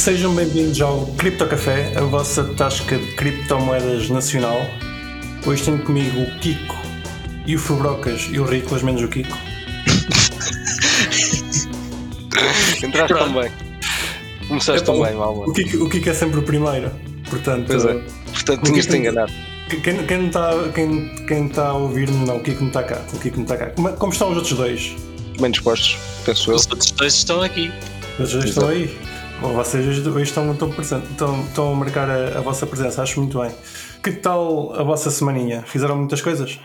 Sejam bem-vindos ao Cripto Café, a vossa tasca de criptomoedas nacional. Hoje tenho comigo o Kiko e o Fubrocas e o Riclas, menos o Kiko. Entraste tão bem. Começaste tão bem, mal, O Kiko, o Kiko é sempre o primeiro, portanto. Pois é. Portanto, tinhas-te enganado. Quem, quem, está, quem, quem está a ouvir, não, o Kiko não está cá. O Kiko não está cá. Como, como estão os outros dois? Bem dispostos, penso eu. Os outros dois estão aqui. Os dois estão aí. Bom, vocês hoje estão, estão, estão, a marcar a, a, vossa presença, acho muito bem. Que tal a vossa semaninha? Fizeram muitas coisas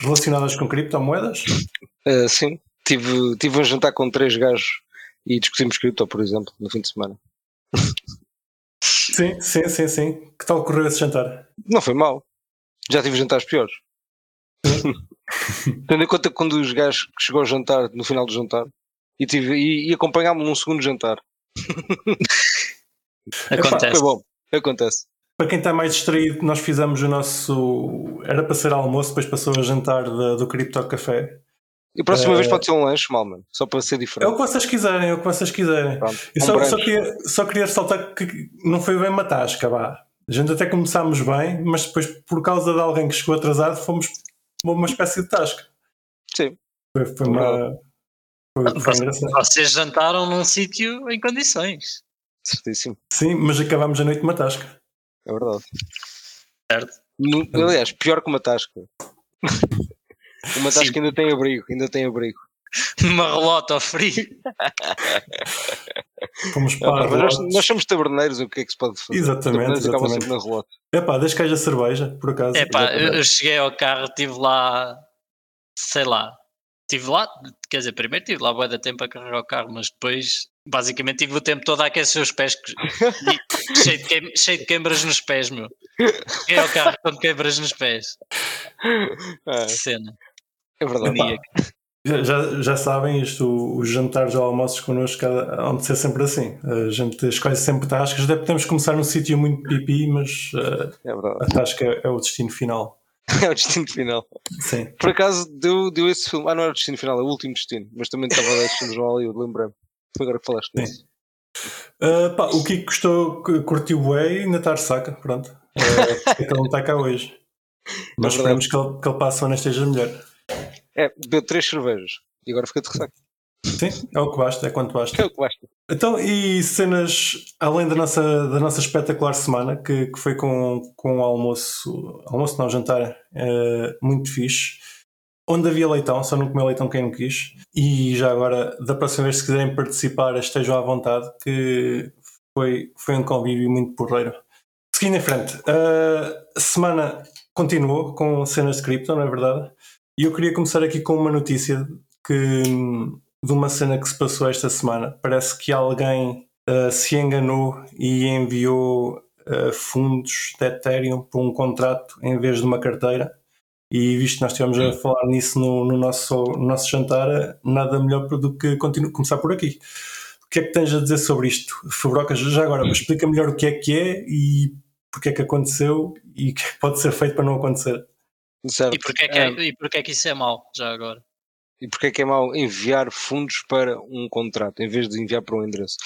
relacionadas com criptomoedas? Uh, sim, tive, tive um jantar com três gajos e discutimos cripto, por exemplo, no fim de semana. Sim, sim, sim, sim. Que tal correu esse jantar? Não foi mal. Já tive jantares piores. Tendo em conta que quando os gajos que chegou ao jantar, no final do jantar, e, tive, e, e acompanhámos num segundo jantar. Acontece. Foi bom, acontece. Para quem está mais distraído, nós fizemos o nosso. Era para ser almoço, depois passou a jantar de, do Cripto Café. E a próxima uh... vez pode ser um lanche, mal, mano. Só para ser diferente. É o que vocês quiserem, é o que vocês quiserem. Pronto, Eu um só, só, queria, só queria ressaltar que não foi bem uma tasca, vá. A gente até começámos bem, mas depois, por causa de alguém que chegou atrasado, fomos uma espécie de tasca. Sim. Foi, foi uma. Foi, foi engraçado. Vocês jantaram num sítio em condições. Certíssimo. Sim, mas acabámos a noite uma tasca. É verdade. Certo. No, aliás, pior que uma tasca. uma tasca Sim. ainda tem abrigo, ainda tem abrigo. uma relota ao frio. Fomos para nós, nós, somos taberneiros, o que é que se pode fazer? Exatamente. exatamente. na relota. É pá, deixa que haja cerveja, por acaso. É pá, eu cheguei ao carro, estive lá, sei lá, estive lá, quer dizer, primeiro estive lá boa da tempo a carregar o carro, mas depois basicamente tive o tempo todo a aquecer os pés cheio, de queim, cheio de queimbras nos pés, meu. Cheguei ao carro com queimbras nos pés. É. Cena. É verdade. Já, já sabem, isto, os jantares ou almoços connosco há de ser sempre assim. A gente escolhe sempre tascas. Até podemos começar num sítio muito pipi, mas uh, é a tasca é, é o destino final. é o destino final. Sim. Por acaso deu, deu esse filme. Ah, não era o destino final, é o último destino. Mas também estava a dar destino jornal e eu lembrei-me. Foi agora que falaste disso. Uh, pá, o Kiko gostou, curtiu o e ainda está saca. Pronto. Uh, é que ele não está cá hoje. Mas é esperemos que ele, que ele passe o ano esteja melhor. É, bebeu três cervejas e agora fica de ressaca. Sim, é o que basta, é quanto basta. É o que basta. Então, e cenas além da nossa, da nossa espetacular semana, que, que foi com, com um almoço, almoço não, jantar é, muito fixe, onde havia leitão, só não comeu leitão quem não quis. E já agora, da próxima vez, se quiserem participar, estejam à vontade, que foi, foi um convívio muito porreiro. Seguindo em frente, a semana continuou com cenas de cripto, não é verdade? E eu queria começar aqui com uma notícia que, de uma cena que se passou esta semana. Parece que alguém uh, se enganou e enviou uh, fundos de Ethereum para um contrato em vez de uma carteira. E visto que nós estivemos a falar nisso no, no, nosso, no noso jantar, nada melhor do que continuo, começar por aqui. O que é que tens a dizer sobre isto? Fabrocas, já agora, explica melhor o que é que é e porque é que aconteceu e o que é pode ser feito para não acontecer. Certo. E porquê, que é, é, e porquê que isso é mau, já agora? E porquê que é mau enviar fundos para um contrato em vez de enviar para um endereço?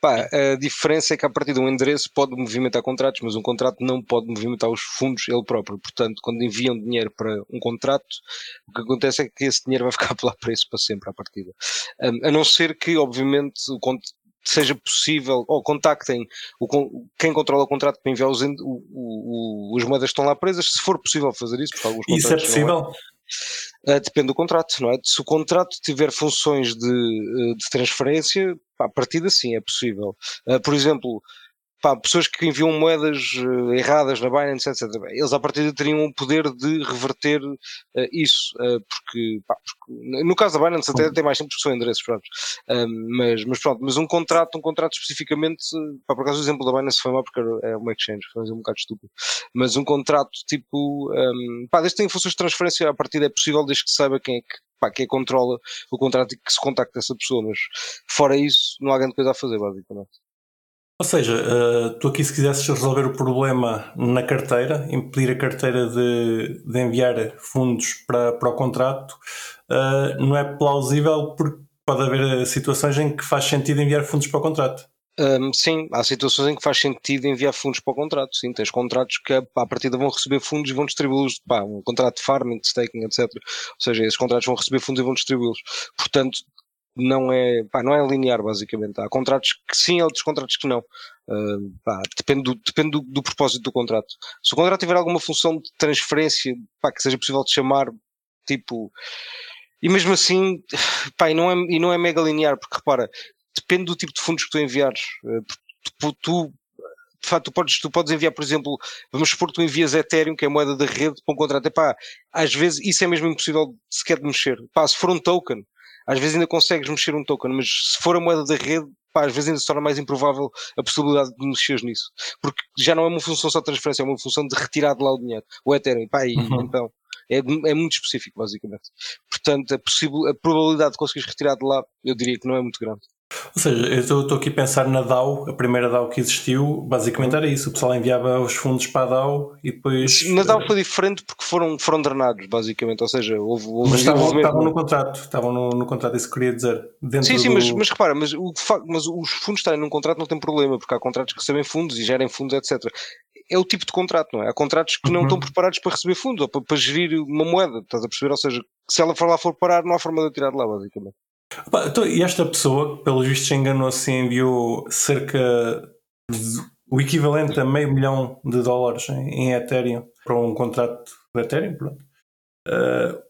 Pá, a diferença é que a partir de um endereço pode movimentar contratos, mas um contrato não pode movimentar os fundos ele próprio. Portanto, quando enviam dinheiro para um contrato, o que acontece é que esse dinheiro vai ficar lá preço para sempre à partida. Um, a não ser que, obviamente, o, seja possível, ou contactem o, quem controla o contrato para enviar os, o, o, os moedas que estão lá presas, se for possível fazer isso, porque alguns Isso é possível? Uh, depende do contrato, não é? Se o contrato tiver funções de, eh, de transferência, a partida sim é possível. Uh, por exemplo, pá, pessoas que enviam moedas uh, erradas na Binance, etc. Eles à partida teriam o poder de reverter uh, isso, uh, porque, pá, porque, no caso da Binance até tem mais simples que são endereços, pronto. mas, mas pronto, mas um contrato, um contrato especificamente, pá, por acaso o exemplo da Binance foi mal porque é uma exchange, foi um bocado estúpido. Mas um contrato tipo, um, pá, desde que tenha funções de transferência, à partida é possível desde que saiba quem é que pá, quem controla o contrato e que se contacta essa pessoa, mas fora isso não há grande coisa a fazer, basicamente. Ou seja, uh, tu aqui se quisesses resolver o problema na carteira, impedir a carteira de, de enviar fundos para, para o contrato, uh, não é plausível porque pode haver situações em que faz sentido enviar fundos para o contrato. Um, sim, há situações em que faz sentido enviar fundos para o contrato. Sim, tens contratos que à partida vão receber fundos e vão distribuí-los. Um contrato de farming, de staking, etc. Ou seja, esses contratos vão receber fundos e vão distribuí-los. Portanto, não é, pá, não é linear, basicamente. Há contratos que sim, há outros contratos que não. Uh, pá, depende, do, depende do, do, propósito do contrato. Se o contrato tiver alguma função de transferência pá, que seja possível de chamar, tipo. E mesmo assim, pá, e não é, e não é mega linear, porque repara, depende do tipo de fundos que tu enviares. Uh, tu, de facto, tu podes, tu podes enviar, por exemplo, vamos supor que tu envias Ethereum, que é a moeda da rede, para um contrato. Às vezes isso é mesmo impossível sequer de mexer. Pá, se for um token, às vezes ainda consegues mexer um token, mas se for a moeda da rede, pá, às vezes ainda se torna mais improvável a possibilidade de mexer nisso. Porque já não é uma função só de transferência, é uma função de retirar de lá o dinheiro. O Ethereum, pá, e, uhum. então. É, é, muito específico, basicamente. Portanto, a, possível, a probabilidade de conseguires retirar de lá, eu diria que não é muito grande. Ou seja, eu estou aqui a pensar na DAO, a primeira DAO que existiu, basicamente era isso, o pessoal enviava os fundos para a DAO e depois... Na DAO foi diferente porque foram, foram drenados, basicamente, ou seja, houve... houve mas estavam, estavam no contrato, estavam no, no contrato, isso queria dizer. sim, sim, do... mas, mas repara, mas, o, mas os fundos estarem num contrato não tem problema, porque há contratos que recebem fundos e gerem fundos, etc é o tipo de contrato, não é? Há contratos que não uhum. estão preparados para receber fundos ou para, para, gerir uma moeda, estás a perceber? Ou seja, se ela for lá for parar, não há forma de tirar de lá, basicamente. Então, e esta pessoa, pelos vistos, enganou-se e enviou cerca de, o equivalente a meio milhão de dólares em, Ethereum para um contrato de Ethereum. Uh,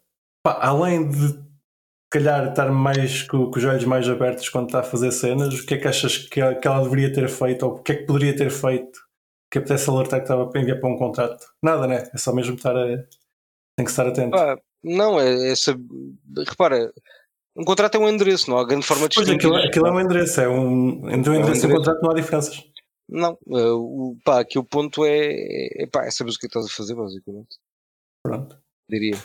pá, além de calhar estar mais com, com, os olhos mais abertos quando está a fazer cenas, o que é que achas que ela, que ela deveria ter feito ou o que é que poderia ter feito que apetece alertar que estava a enviar para um contrato? Nada, né? É só mesmo estar a. Tem que estar atento. Ah, não, é, é repara, um contrato é um endereço, não há grande forma de Pois aquilo, aquilo é um endereço, é um, entre o é endereço, um e o contrato não há diferenças. Não, uh, o, pá, aqui o ponto é, é, pá, é saber o que é estás a fazer, basicamente. Pronto. Diria.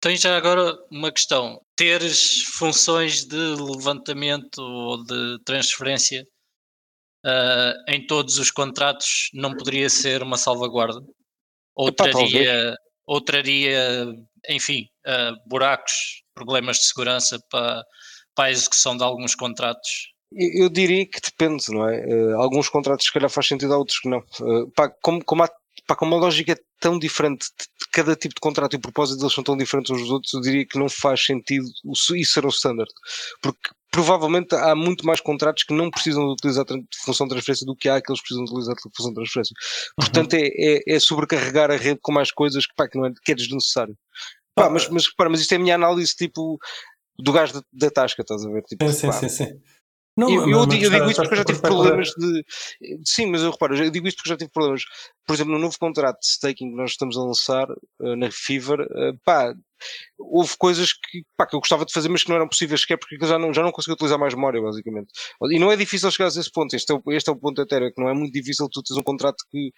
Tens já agora uma questão. Teres funções de levantamento ou de transferência uh, em todos os contratos não poderia ser uma salvaguarda? Ou Epá, traria, ou traria, enfim, uh, buracos problemas de segurança para, para a execução de alguns contratos? Eu diria que depende, não é? Uh, alguns contratos se calhar faz sentido, outros que não. Uh, pá, como, como, há, pá, como a lógica é tão diferente de cada tipo de contrato e o propósito deles são tão diferentes uns dos outros, eu diria que não faz sentido isso ser o standard. Porque provavelmente há muito mais contratos que não precisam de utilizar função de transferência do que há que eles precisam de utilizar função de transferência. Portanto, uhum. é, é, é, sobrecarregar a rede com mais coisas que, pá, que, não é, que é desnecessário. Pá, mas, mas, repara, mas isto é a minha análise tipo do gajo da, da tasca, estás a ver? Tipo, sim, sim, sim, sim. Não, eu, eu, digo, eu digo isto porque eu já tive problemas de. Sim, mas eu reparo, eu digo isto porque já tive problemas. Por exemplo, no novo contrato de staking que nós estamos a lançar uh, na Fever, uh, pá, houve coisas que, pá, que eu gostava de fazer, mas que não eram possíveis sequer porque eu já não, já não conseguia utilizar mais memória, basicamente. E não é difícil chegar a esse ponto. Este é o, este é o ponto até, que não é muito difícil tu teres um contrato que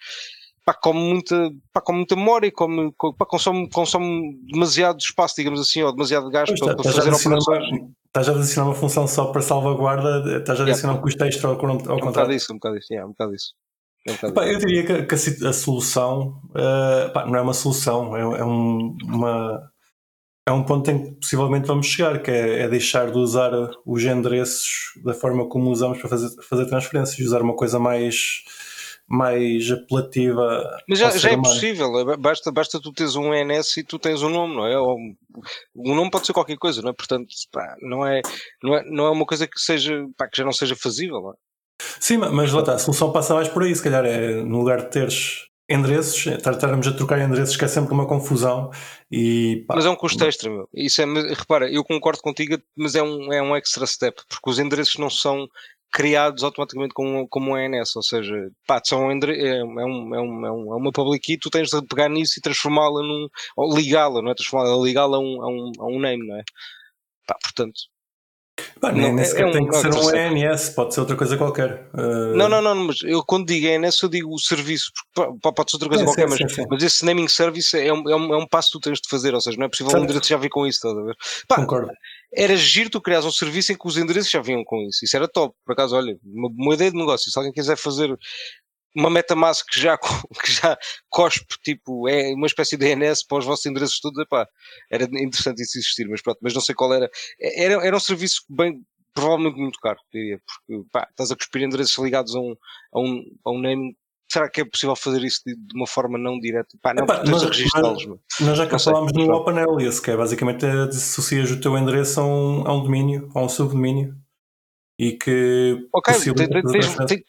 pá, come muita, pá, come muita memória, come, pá, consome, consome demasiado espaço, digamos assim, ou demasiado gás para, está, para fazer operações. Estás a adicionar uma função só para salvaguarda, estás a adicionar yeah. um custo extra ao, ao é um bocado isso, um bocado isso, yeah, um bocado isso. É um pá, eu diria que, que a, a, solução uh, pá, não é uma solução, é, é, um, uma, é um ponto em que possivelmente vamos chegar, que é, é, deixar de usar os endereços da forma como usamos para fazer, fazer transferências, usar uma coisa mais mais apelativa. Mas já, já é possível, é, basta, basta tu teres um ENS e tu tens um nome, não é? Ou, um nome pode ser qualquer coisa, não é? Portanto, pá, não, é, não, é, não é uma coisa que, seja, pá, que já não seja fazível. Não é? Sim, mas lá está, a solução passa mais por aí, se calhar é no lugar de teres endereços, estarmos a trocar endereços que é sempre uma confusão e pá. Mas é um custo extra, meu. Isso é, repara, eu concordo contigo, mas é um, é um extra step, porque os endereços não são criados automaticamente como, como um ENS, ou seja, pá, são é, é, um, é, um, é, um, é uma public key, tu tens de pegar nisso e transformá-la num, ou ligá-la, não é? Transformá-la, ligá-la a um, a, um, a um name, não é? Pá, portanto. Pá, nem, nem sequer é, tem que ser um ENS, pode ser outra coisa qualquer. Uh... Não, não, não, mas eu quando digo ENS eu digo o serviço, porque pode ser outra coisa qualquer, sim, mas, sim, mas esse naming service é um, é, um, é um passo que tu tens de fazer, ou seja, não é possível um direito já vir com isso, estás a ver? Pá, Concordo era giro tu criares um serviço em que os endereços já vinham com isso. Isso era top. Por acaso, olha, uma, uma ideia de negócio. Se alguém quiser fazer uma MetaMask que já, que já cospe, tipo, é uma espécie de DNS para os vossos endereços todos, epá, era interessante isso existir, mas pronto, mas não sei qual era. Era, era um serviço bem, provavelmente muito caro, diria, porque pá, estás a cuspir endereços ligados a um, a um, a um name. Será que é possível fazer isso de, de uma forma não direta? Pá, não, Epá, nós- registá-los. Nós já cá falámos no vá. Open Alias, que é basicamente é, associas o teu endereço a um, a um domínio, a um subdomínio, e que Ok,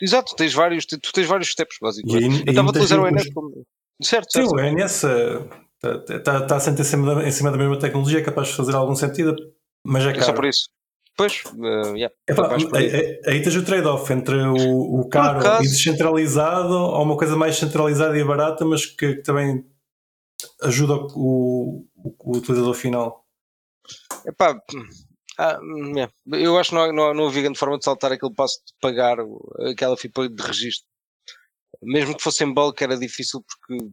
exato, tens vários, tu tens vários steps, basicamente. Eu estava a utilizar o ENS como. Certo, Sim, certo. o ENS está tá, sempre em cima, da, em cima da mesma tecnologia, é capaz de fazer algum sentido, mas é É só caro. por isso. Pois, eh, yeah, mais por aí. aí, tens o trade-off entre o, o caro acaso- e descentralizado ou uma coisa mais centralizada e barata, mas que, que também ajuda o, o- o utilizador final. Epá, ah, é. eu acho que não, não, não havia grande forma de saltar aquele passo de pagar aquela FIPA de registro. Mesmo que fosse em bulk era difícil porque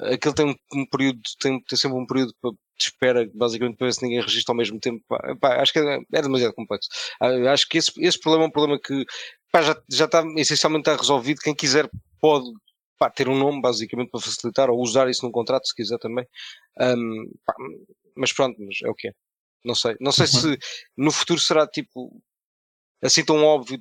aquele tem um, um período, tem, tem sempre um período de espera, basicamente para ver se ninguém registra ao mesmo tempo. Pá, epá, acho que é, é demasiado complexo. Ah, acho que esse, esse problema é um problema que pá, já, já está essencialmente está resolvido. Quem quiser pode pá, ter um nome, basicamente, para facilitar, ou usar isso num contrato, se quiser também. Ahm, pá, mas pronto, mas é o que é. Não sei. Não sei Uhum. se no futuro será tipo assim tão óbvio.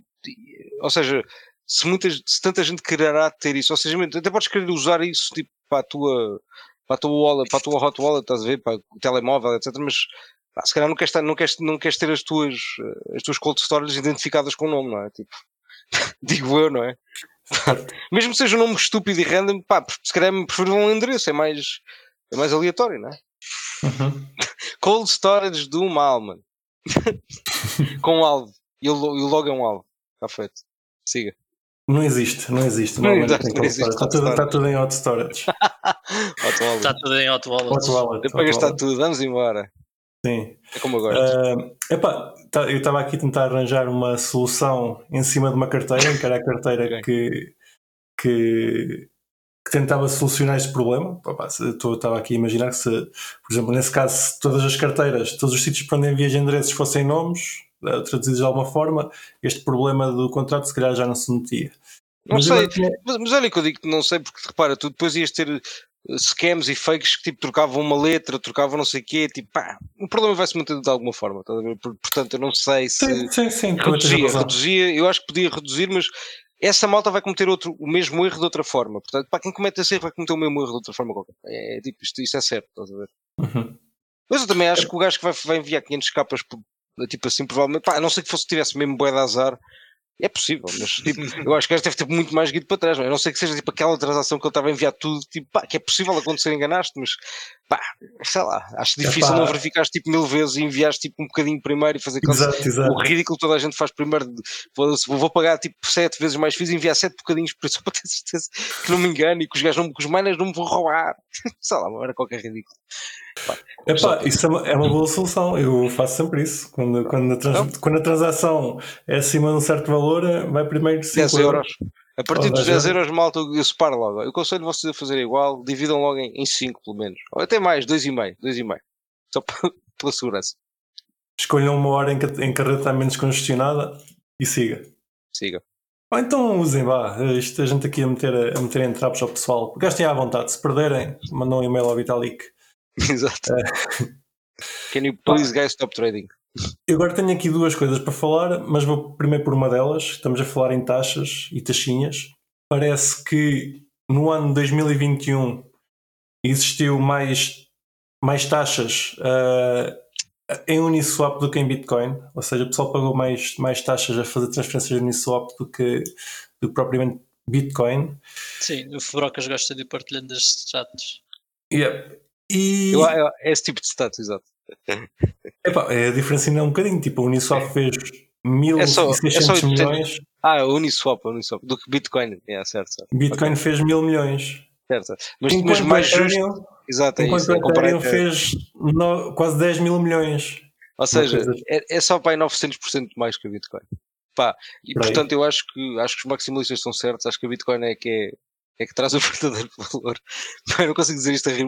Ou seja, se, muitas, se tanta gente quererá ter isso, ou seja, até podes querer usar isso tipo, para a tua para a tua wallet, para a tua hot wallet, estás a ver, para o telemóvel, etc. Mas pá, se calhar não queres, não, queres, não queres ter as tuas, eh, as tuas cold stories identificadas com o nome, não é? Tipo, digo eu, não é? Mesmo que seja um nome estúpido e random, pá, se calhar me prefiro um endereço, é mais, é mais aleatório, não é? Uhum. Cold storage do mal, mano. com um alvo. E o logo é um alvo. Está feito. Siga. Não existe, não existe. Não existe, não existe. Está tudo, está tudo em hot storage. Está tudo em hot wallet. Hot wallet. Hot gastar wallet. tudo. Vamos embora. Sim. É como eu gosto. Ah, epá, tá- eu estava aqui a tentar arranjar uma solução em cima de uma carteira, que era a carteira que, que, que tentava solucionar este problema. Estava aqui a imaginar que se, por exemplo, nesse caso, se todas as carteiras, todos os sítios para onde envias endereços fossem nomes, ah, traduzidos de alguma forma, este problema do contrato se calhar já não se metia. Não Mas sei. tinha- Mas, mas olha que eu digo que não sei, porque repara, tu depois ias ter eh, scams e fakes que tipo trocavam uma letra, trocavam não sei o quê, tipo pá, o problema vai se manter de alguma forma? Por- Portanto, eu não sei se Sim, sim, sim. reduzia, reduzia, eu acho que podia reduzir, mas essa malta vai cometer outro, o mesmo erro de outra forma. Portanto, para quem comete esse erro vai cometer o mesmo erro de outra forma qualquer. É, tipo, isto, isso é certo, estás a ver? Uhum. Mas eu também acho que o gajo que vai, vai enviar 500 capas, por- tipo assim, provavelmente, pá, a não sei que fosse tivesse mesmo bué de azar, é possível, mas tipo, eu acho que o gajo deve ter muito mais guido para trás, não é? Não sei que seja tipo aquela transação que ele estava a enviar tudo, tipo, pá, que é possível acontecer, enganaste, mas pá, sei lá, acho difícil Epá. não verificares tipo mil vezes e enviares tipo um bocadinho primeiro e fazer aquele Exato, exato. o ridículo que toda a gente faz primeiro, vou, vou pagar tipo sete vezes mais fiz e enviar sete bocadinhos por isso para ter certeza que não me engano e que os gajos não, que os miners não me vão roubar. Sei lá, era qualquer ridículo. Epá, isso é uma, é uma boa solução. Eu faço sempre isso. Quando, quando, a, trans- quando a transação é acima de um certo valor, vai primeiro 5 10 euros. A partir dos 10 10 euros, malta, eu separo logo. Eu aconselho vocês a fazer igual, dividam logo em 5 pelo menos. Ou até mais, 2,5. 2,5. Só pela segurança. Escolham uma hora em que, em que a rede está menos congestionada e siga. Siga. Ou então usem, vá. Isto a gente aqui a meter, a meter em trapos ao pessoal. Gastem à vontade. Se perderem, mandam um e-mail ao Vitalik. Exato. Can you please guys stop trading? Eu agora tenho aqui duas coisas para falar, mas vou primeiro por uma delas. Estamos a falar em taxas e taxinhas. Parece que no ano 2021 existiu mais, mais taxas ah, em Uniswap do que em Bitcoin. Ou seja, o pessoal pagou mais, mais taxas a fazer transferências de Uniswap do que, do que propriamente Bitcoin. Sim, o Fubrocas gosta de ir partilhando estes status. Yeah. E Eu, eu, é esse tipo de status, exato. Epá, a diferença ainda é um bocadinho. Tipo, a Uniswap fez É só- é 1.600 só- milhões. Ah, o Uniswap, o Uniswap. Do que Bitcoin. É, certo, certo. Bitcoin fez mil milhões. certo. Mas, mas enquanto mais justo. Ethereum, Exato, é enquanto isso. o É comparar Ethereum fez no- quase 10 mil milhões. Ou seja, é, é só para aí 900% mais que a Bitcoin. Pá, e Por aí. portanto eu acho que acho que os maximalistas estão certos, acho que a Bitcoin é que é, é que traz o verdadeiro valor. Eu não consigo dizer isto a rir,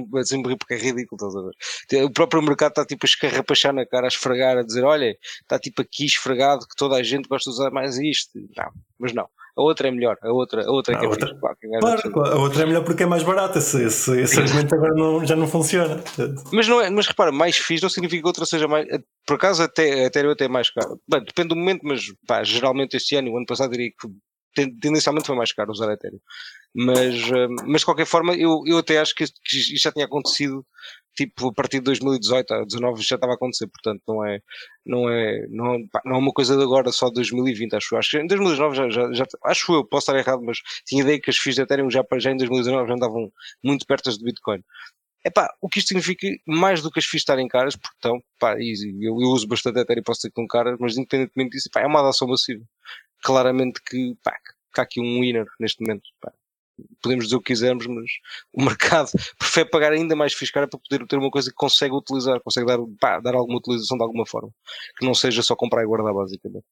porque é ridículo, estás a ver? O próprio mercado está tipo a escarrapachar na cara, a esfregar, a dizer, olha, está tipo aqui esfregado que toda a gente gosta de usar mais isto. Não, mas não. a outra é melhor, a outra, a outra é que A é outra- Claro, ganha claro, a outra é melhor porque é mais barata. Esse, esse, esse argumento agora não- já não funciona. Mas, não é, mas repara, mais fixe não significa que outra seja mais. Por acaso, até, a Ethereum até é mais caro. Bem, depende do momento, mas pá, geralmente este ano o ano passado diria que tendencialmente foi mais caro usar Ethereum. Mas, eh, mas de qualquer forma, eu, eu até acho que isto, que já tinha acontecido tipo a partir de 2018 a 2019 já estava a acontecer, portanto não é, não é, não, não é uma coisa de agora só de 2020, acho. Acho que em 2019 já, já, já acho eu, posso estar errado, mas tinha ideia que as FIIs de Ethereum já, já em 2019 já andavam muito perto de Bitcoin. Epá, o que isto significa, mais do que as FIIs estarem caras, porque estão, pá, eu, eu uso bastante Ethereum posso que estão caras, mas independentemente disso, pá, é uma adoção massiva. Claramente que, pá, que há aqui um winner neste momento. Pá. Podemos dizer o que quisermos, mas o mercado prefere pagar ainda mais FIIs cara para poder ter uma coisa que consegue utilizar, consegue dar, pá, dar alguma utilização de alguma forma, que não seja só comprar e guardar, basicamente.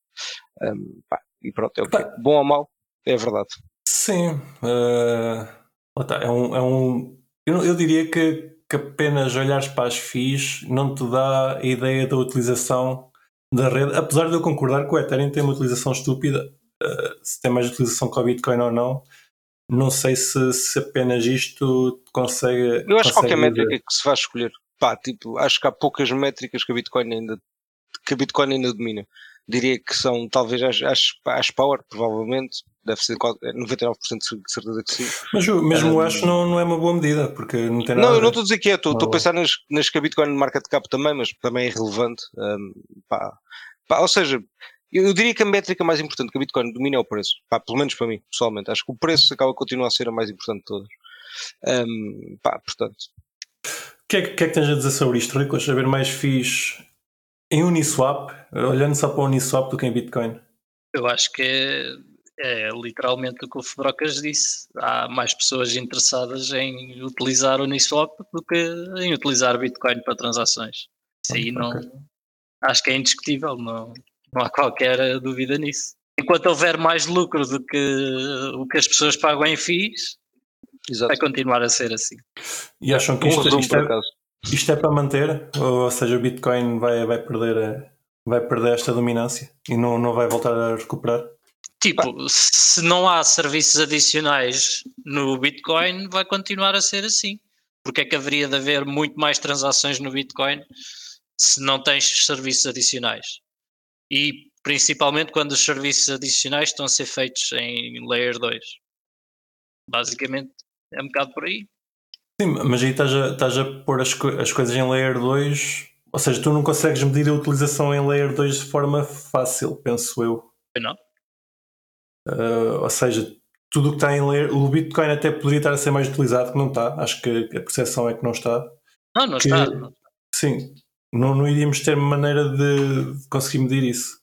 Um, pá, e pronto, é o que é. Bom ou mau, é verdade. Sim. lá tá, é um. É um eu, eu diria que, que apenas olhares para as FIIs não te dá a ideia da utilização da rede, apesar de eu concordar que o Ethereum tem uma utilização estúpida, eh, se tem mais utilização que o Bitcoin ou não, não sei se, se apenas isto consegue. Eu acho que consegue qualquer métrica que se vai escolher, pá, tipo, acho que há poucas métricas que a Bitcoin ainda, que a Bitcoin ainda domina. Diria que são, talvez, as, as, as Power, provavelmente, deve ser qual- 99% de certeza que sim. Mas o- mesmo Um, Ash não, não é uma boa medida, porque não tem nada. Não, eu não estou a dizer que é, estou estou a pensar nas, nas que a Bitcoin market cap também, mas também é relevante. hum, pá. Pá, ou seja, eu, eu diria que a métrica mais importante que a Bitcoin domina é o preço. Pá, pelo menos para mim, pessoalmente. Acho que o preço acaba a continuar a ser a mais importante de todas. Hum, pá, portanto, O que, é, que- é que tens a dizer sobre isto, Ricos? Haver mais FIIs em Uniswap, olhando só para o Uniswap do que em Bitcoin. Eu acho que é, é literalmente o que o Fedrocas disse. Há mais pessoas interessadas em utilizar o Uniswap do que em utilizar Bitcoin para transações. Isso aí não. Acho que é indiscutível, não, não há qualquer dúvida nisso. Enquanto houver mais lucro do que o que as pessoas pagam em FIIs, exato. vai continuar a ser assim. E acham que isto, isto é, acaso. isto é para manter? Ou, seja, o Bitcoin vai, vai, perder, a- vai perder esta dominância e não, não vai voltar a recuperar? Tipo, se não há serviços adicionais no Bitcoin, vai continuar a ser assim. Porque é que haveria de haver muito mais transações no Bitcoin se não tens serviços adicionais? E principalmente quando os serviços adicionais estão a ser feitos em Layer 2. Basicamente, é um bocado por aí. Sim, mas aí estás a, estás a pôr as, co- as coisas em Layer 2, ou seja, tu não consegues medir a utilização em Layer 2 de forma fácil, penso eu. Eu não. Uh, ou seja, tudo o que está em Layer, o Bitcoin até poderia estar a ser mais utilizado, que não está. Acho que a percepção é que não está. Não, não Que- está. não. Sim, não, não iríamos ter maneira de, conseguir medir isso.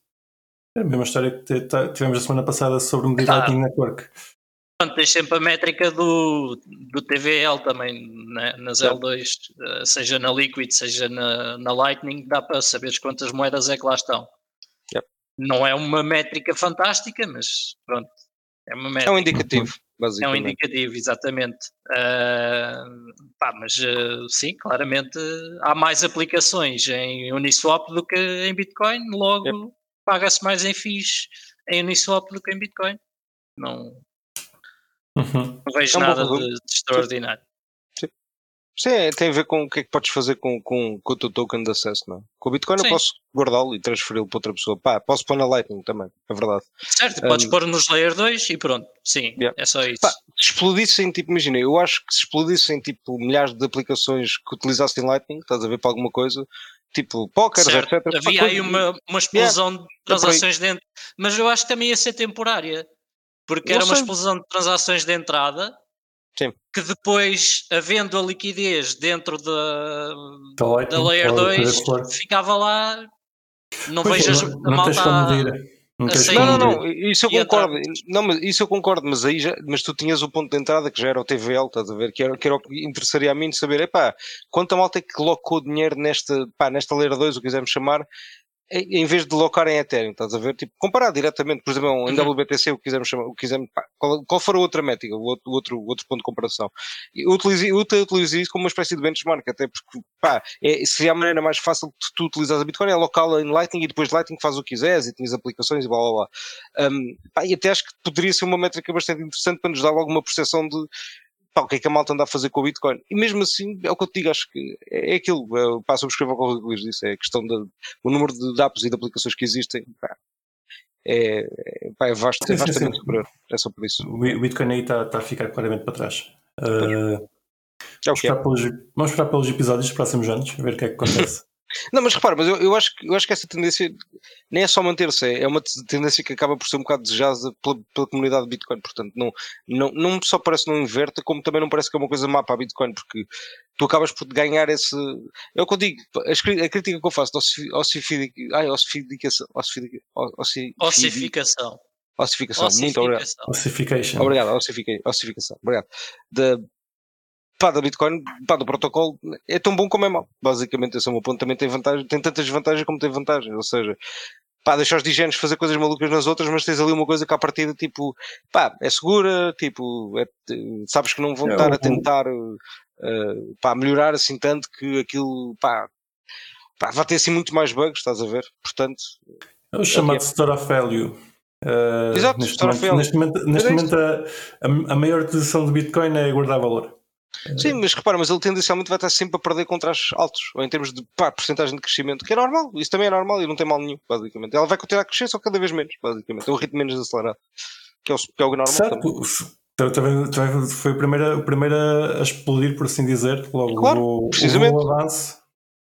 É a mesma história que tivemos a semana passada sobre medir Ah. Lightning Network. Pronto, tens sempre a métrica do, do TVL também né, nas Certo. L2, eh, seja na Liquid, seja na, na Lightning, dá para saberes quantas moedas é que lá estão. Yep. Não é uma métrica fantástica, mas pronto, é uma É métrica. um indicativo, É um basicamente. indicativo, exatamente. Ah, pá, mas ah, sim, claramente há mais aplicações em Uniswap do que em Bitcoin, logo paga-se mais em FIIs em Uniswap do que em Bitcoin. Não, Uhum. não vejo É um nada de, de extraordinário. Sim, é, tem a ver com o que é que podes fazer com, com, com o teu token de acesso, não é? Com o Bitcoin Sim. eu posso guardá-lo e transferi-lo para outra pessoa. Pá, posso pôr na Lightning também, é verdade. Certo, podes Um, pôr nos layer 2 e pronto. Sim, Yeah. é só isso. Pá, se explodissem, tipo, imagina, eu acho que se explodissem, tipo, milhares de aplicações que utilizassem Lightning, estás a ver para alguma coisa, tipo, certo, etc. pá, havia coisa- aí uma, uma explosão de por aí. transações dentro, mas eu acho que também ia ser temporária, porque Não era uma sei. explosão de transações de entrada Sim. que depois, havendo a liquidez dentro da, Da Lightning, da Layer pode 2, fazer flor. ficava lá. Não Pois, vejo não, a não malta. a- medir. Não Não, não, isso eu entrar. concordo. Não, mas isso eu concordo, mas aí já, mas tu tinhas o ponto de entrada que já era o TVL, estás a ver? Que era, que era o que interessaria a mim de saber, epá, quanta malta é que colocou dinheiro nesta, pá, nesta Layer 2, o que quisermos chamar, em vez de locar em Ethereum, estás a ver? Tipo, comparar diretamente, por exemplo, em Uhum. WBTC, o que quisermos chamar, o que quisermos, pá, qual, qual for a outra métrica, o outro, o outro, o outro ponto de comparação. Eu utilizo, eu até utilizo isso como uma espécie de benchmark, até porque, pá, é, seria a maneira mais fácil de tu utilizares a Bitcoin, é locá-la em Lightning e depois de Lightning faz o que quiseres e tens aplicações e blá blá blá. Um, pá, e até acho que poderia ser uma métrica bastante interessante para nos dar logo uma percepção de pá, o que é que a malta anda a fazer com o Bitcoin. E mesmo assim, é o que eu te digo, acho que é, é aquilo, é, pá, subscrevo o que o Luís disse, é a questão do número de apps e de aplicações que existem, pá, é, é, pá, é, vasto, é vastamente superior, é só por isso. O Bi- o Bitcoin aí está tá a ficar claramente para trás. Uh, É vamos, que é. esperar pelos, vamos esperar pelos episódios dos próximos anos, ver o que é que acontece. Não, mas repara, mas eu, eu, acho, que- eu acho que essa tendência nem é só manter-se, é é uma tendência que acaba por ser um bocado desejada pela, pela comunidade de Bitcoin. Portanto, não, não, não só parece que não inverte, como também não parece que é uma coisa má para a Bitcoin, porque tu acabas por ganhar esse. É o que eu digo, a, crítica que eu faço da ossificação. Ossificação. Ossificação, muito obrigado. Ossificação. Ossification. Obrigado, ossifica- ossificação. Obrigado. Pá, da Bitcoin, pá, do protocolo, é tão bom como é mau. Basicamente, esse é o meu ponto. Também tem vantagem, tem tantas vantagens como tem vantagens. Ou seja, pá, deixa os digenos fazer coisas malucas nas outras, mas tens ali uma coisa que à partida, tipo, pá, é segura, tipo, é- sabes que não vão É, estar o- a tentar, eh, pá, melhorar assim tanto que aquilo, pá, pá, vai ter assim muito mais bugs, estás a ver? Portanto, É o chamado Ok. Store of Value. Uh, Exato, neste, Store of momento, Value. neste momento, neste é momento a, a, a maior utilização do Bitcoin é guardar valor. Sim, mas repara, mas ele tendencialmente vai estar sempre a perder contra os altos, ou em termos de pá, porcentagem de crescimento, que é normal, isso também é normal e não tem mal nenhum, basicamente. Ela vai continuar a crescer, só cada vez menos, basicamente. É um ritmo menos acelerado, que é o, que é o normal. Certo. Também, também foi o primeiro, o primeiro a explodir, por assim dizer. Logo Claro, o, precisamente. o avanço.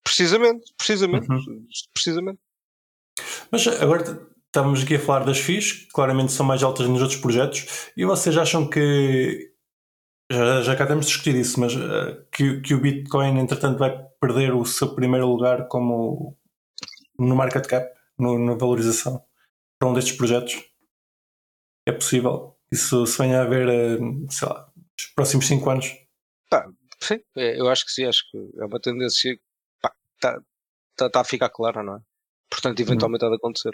Precisamente, precisamente, Uhum. precisamente. Mas agora estamos aqui a falar das FIIs, que claramente são mais altas nos outros projetos, e vocês acham que. Já, já cá temos discutido isso, mas eh, que, que o Bitcoin, entretanto, vai perder o seu primeiro lugar como no market cap, no- na valorização, para um destes projetos? É possível? Isso se venha a ver, eh, sei lá, nos próximos 5 anos? Sim, é, eu acho que sim, acho que é uma tendência que está tá, tá a ficar clara, não é? Portanto, eventualmente há de acontecer.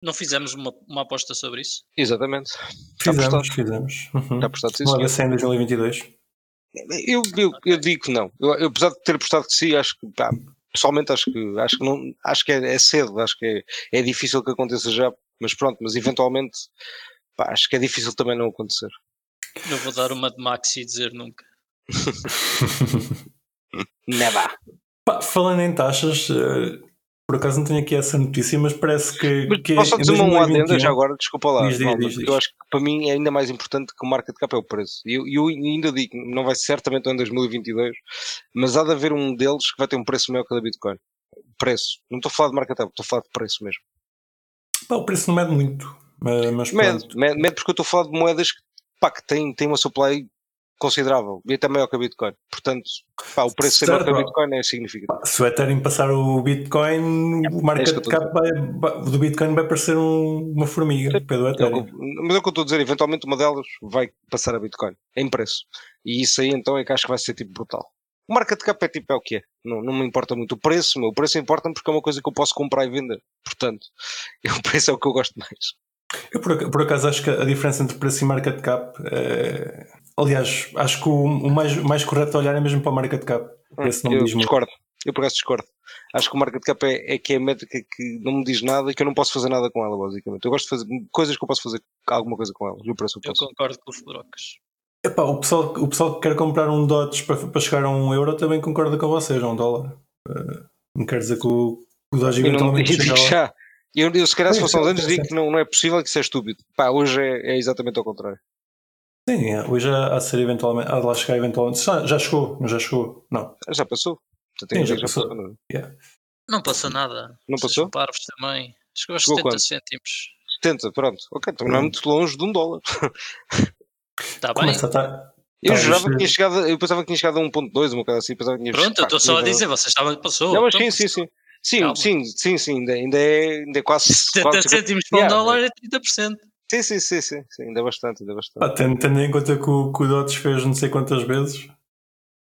Não fizemos uma, uma aposta sobre isso? Exatamente. Fizemos, apostado. fizemos. Uhum. Está apostado, sim, Logo assim em 2022. Eu, eu, eu digo que não. Eu, eu, apesar de ter apostado que sim, acho que pá, pessoalmente acho que acho que não acho que é, é cedo, acho que é, é difícil que aconteça já, mas pronto, mas eventualmente pá, acho que é difícil também não acontecer. Não vou dar uma de Maxi e dizer nunca. Never. Pá, falando em taxas, eh, por acaso não tenho aqui essa notícia, mas parece que. Mas que posso só em dizer uma 2021 adenda já agora, desculpa lá, Diz, diz, diz, eu acho que para mim é ainda mais importante que o market cap é o preço. E eu, eu ainda digo, não vai ser certamente em 2022, mas há de haver um deles que vai ter um preço maior que o da Bitcoin. Preço. Não estou a falar de market cap, estou a falar de preço mesmo. Pá, o preço não mede muito. Mas, mas Mede, mede, mede porque eu estou a falar de moedas que, pá, que têm, têm uma supply considerável e até maior que a Bitcoin. Portanto, pá, o preço ser maior que a Certo. Bitcoin é significativo. Se o Ethereum passar o Bitcoin, o É isso market estou cap vai, do Bitcoin vai parecer um- uma formiga pé do É o que Ethereum. eu- mas é o que eu estou a dizer, eventualmente uma delas vai passar a Bitcoin em preço. E isso aí então é que acho que vai ser tipo brutal. O market cap é tipo é o que é. Não, não me importa muito o preço, meu. o preço importa-me porque é uma coisa que eu posso comprar e vender. Portanto, o preço é o que eu gosto mais. Eu por, por acaso acho que a diferença entre preço e market cap é... Aliás, acho que o, o mais, o mais correto a olhar é mesmo para o market cap. Esse não eu diz muito. discordo. Eu por acaso discordo. Acho que o market cap é, é que é a métrica que não me diz nada e que eu não posso fazer nada com ela, basicamente. Eu gosto de fazer coisas que eu posso fazer alguma coisa com elas. E o preço eu Eu posso. concordo com os brocas. Epá, o, pessoal, o pessoal que quer comprar um Dodge para, para chegar a um euro também concorda com vocês, a um dólar. Eh, não quer dizer que o, o Dodge Eu não eventualmente eu lá. já. Eu, eu se calhar se fosse sim, anos digo que não, não é possível que isso é estúpido. Pá, hoje é, é exatamente ao contrário. Sim, é, hoje há há de ser eventualmente, há de lá chegar eventualmente. Já, já chegou, não já chegou? Não. Já passou. Já Sim, já já passou. passou. não é? Não passa nada. Não Vocês passou? Parvos também. Chegou aos Chegou 70 quanto? cêntimos. 70, pronto. Ok, então não é muito longe de um dólar. Está bem? Começa a estar. Eu Tá, jurava que tinha chegado, eu pensava que tinha chegado a 1.2, uma coisa assim, pensava que tinha Pronto, eu pá, estou só a dizer, vocês estavam que passou. Não, mas Então, sim, sim, sim. Sim, sim, sim, sim, ainda, ainda, é, ainda é quase. 70 quase cêntimos para um Yeah, dólar é 30%. Sim, sim, sim, sim, sim, ainda bastante, ainda bastante. Pá, tendo, tendo em conta que o, que o Dodge fez não sei quantas vezes.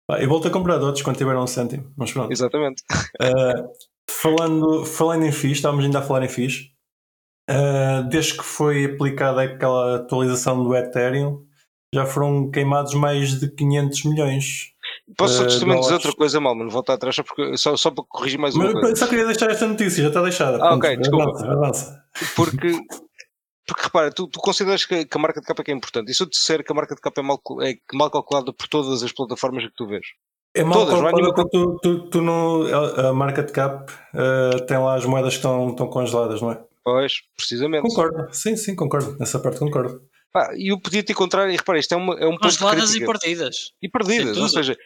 Pá, eu volto a comprar Dodge quando tiver um cêntimo. Mas pronto. Exatamente. Uh, falando, falando em FIIs, estávamos ainda a falar em FIIs. Uh, desde que foi aplicada aquela atualização do Ethereum, já foram queimados mais de 500 milhões. Posso uh, também dizer outra coisa, mal, mas voltar atrás só, porque, só, só para corrigir mais uma mas, coisa. Só queria deixar esta notícia, já está deixada. Ah, ok, desculpa. Avança, avança. Porque, porque repara, tu, tu consideras que, que, a marca de capa é, que é importante. E se eu disser que a marca de capa é mal, é mal calculada por todas as plataformas que tu vês? É mal Todas, calculada porque tu, tu, tu não, a marca de cap uh, tem lá as moedas que estão, estão congeladas, não é? Pois, precisamente. Concordo, sim, sim, concordo. Nessa parte concordo. E eu podia te encontrar, e repara, isto é, uma, é um Congeladas e perdidas. E perdidas, ou seja,